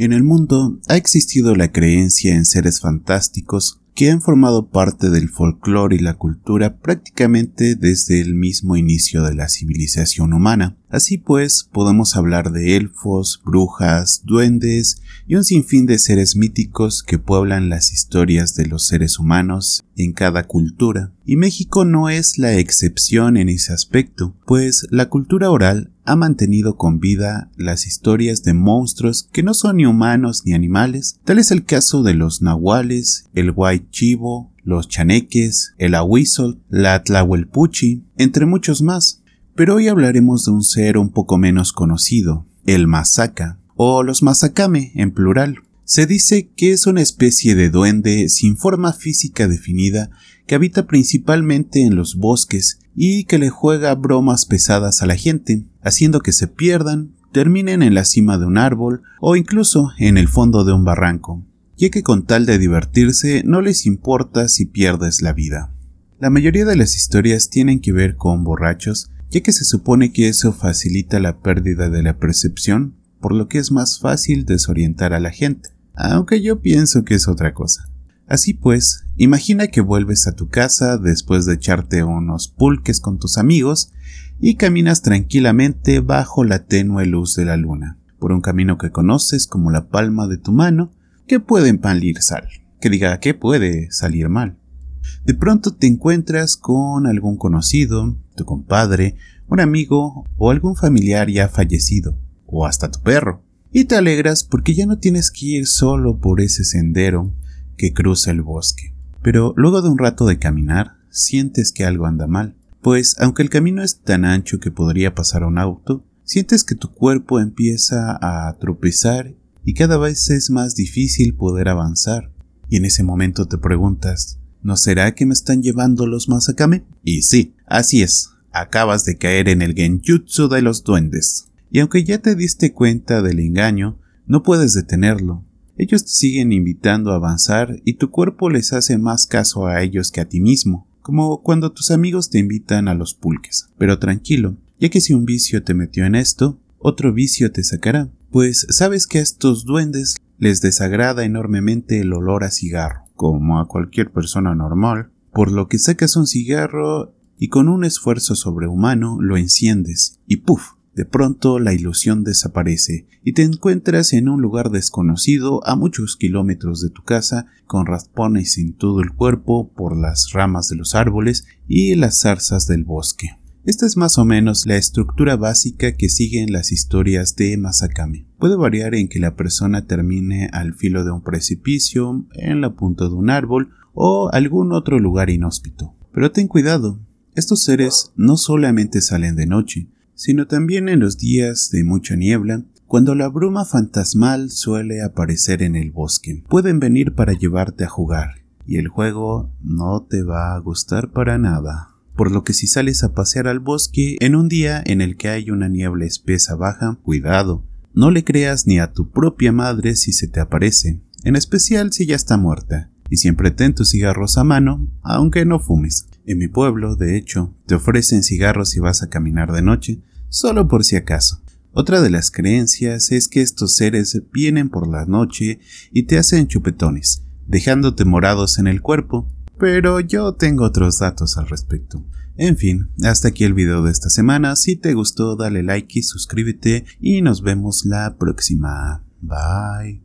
En el mundo ha existido la creencia en seres fantásticos que han formado parte del folclore y la cultura prácticamente desde el mismo inicio de la civilización humana. Así pues, podemos hablar de elfos, brujas, duendes y un sinfín de seres míticos que pueblan las historias de los seres humanos en cada cultura. Y México no es la excepción en ese aspecto, pues la cultura oral ha mantenido con vida las historias de monstruos que no son ni humanos ni animales. Tal es el caso de los nahuales, el white chivo, los chaneques, el ahuizol, la tlahuelpuchi, entre muchos más. Pero hoy hablaremos de un ser un poco menos conocido, el masaca, o los masacame en plural. Se dice que es una especie de duende sin forma física definida que habita principalmente en los bosques y que le juega bromas pesadas a la gente, haciendo que se pierdan, terminen en la cima de un árbol o incluso en el fondo de un barranco, ya que con tal de divertirse no les importa si pierdes la vida. La mayoría de las historias tienen que ver con borrachos, ya que se supone que eso facilita la pérdida de la percepción, por lo que es más fácil desorientar a la gente, aunque yo pienso que es otra cosa. Así pues, imagina que vuelves a tu casa después de echarte unos pulques con tus amigos y caminas tranquilamente bajo la tenue luz de la luna, por un camino que conoces como la palma de tu mano, que puede empalir sal, que diga que puede salir mal. De pronto te encuentras con algún conocido, tu compadre, un amigo o algún familiar ya fallecido, o hasta tu perro, y te alegras porque ya no tienes que ir solo por ese sendero que cruza el bosque. Pero luego de un rato de caminar, sientes que algo anda mal, pues aunque el camino es tan ancho que podría pasar un auto, sientes que tu cuerpo empieza a tropezar y cada vez es más difícil poder avanzar. Y en ese momento te preguntas, ¿no será que me están llevando los Masakame? Y sí, así es, acabas de caer en el genjutsu de los duendes. Y aunque ya te diste cuenta del engaño, no puedes detenerlo, ellos te siguen invitando a avanzar y tu cuerpo les hace más caso a ellos que a ti mismo, como cuando tus amigos te invitan a los pulques. Pero tranquilo, ya que si un vicio te metió en esto, otro vicio te sacará, pues sabes que a estos duendes les desagrada enormemente el olor a cigarro, como a cualquier persona normal, por lo que sacas un cigarro y con un esfuerzo sobrehumano lo enciendes y ¡puf! De pronto la ilusión desaparece y te encuentras en un lugar desconocido a muchos kilómetros de tu casa con raspones en todo el cuerpo por las ramas de los árboles y las zarzas del bosque. Esta es más o menos la estructura básica que siguen las historias de Masakame. Puede variar en que la persona termine al filo de un precipicio, en la punta de un árbol o algún otro lugar inhóspito. Pero ten cuidado, estos seres no solamente salen de noche, sino también en los días de mucha niebla, cuando la bruma fantasmal suele aparecer en el bosque. Pueden venir para llevarte a jugar, y el juego no te va a gustar para nada. Por lo que si sales a pasear al bosque en un día en el que hay una niebla espesa baja, cuidado, no le creas ni a tu propia madre si se te aparece, en especial si ya está muerta, y siempre ten tus cigarros a mano, aunque no fumes. En mi pueblo, de hecho, te ofrecen cigarros si vas a caminar de noche, solo por si acaso. Otra de las creencias es que estos seres vienen por la noche y te hacen chupetones, dejándote morados en el cuerpo, pero yo tengo otros datos al respecto. En fin, hasta aquí el video de esta semana. Si te gustó, dale like y suscríbete y nos vemos la próxima. Bye.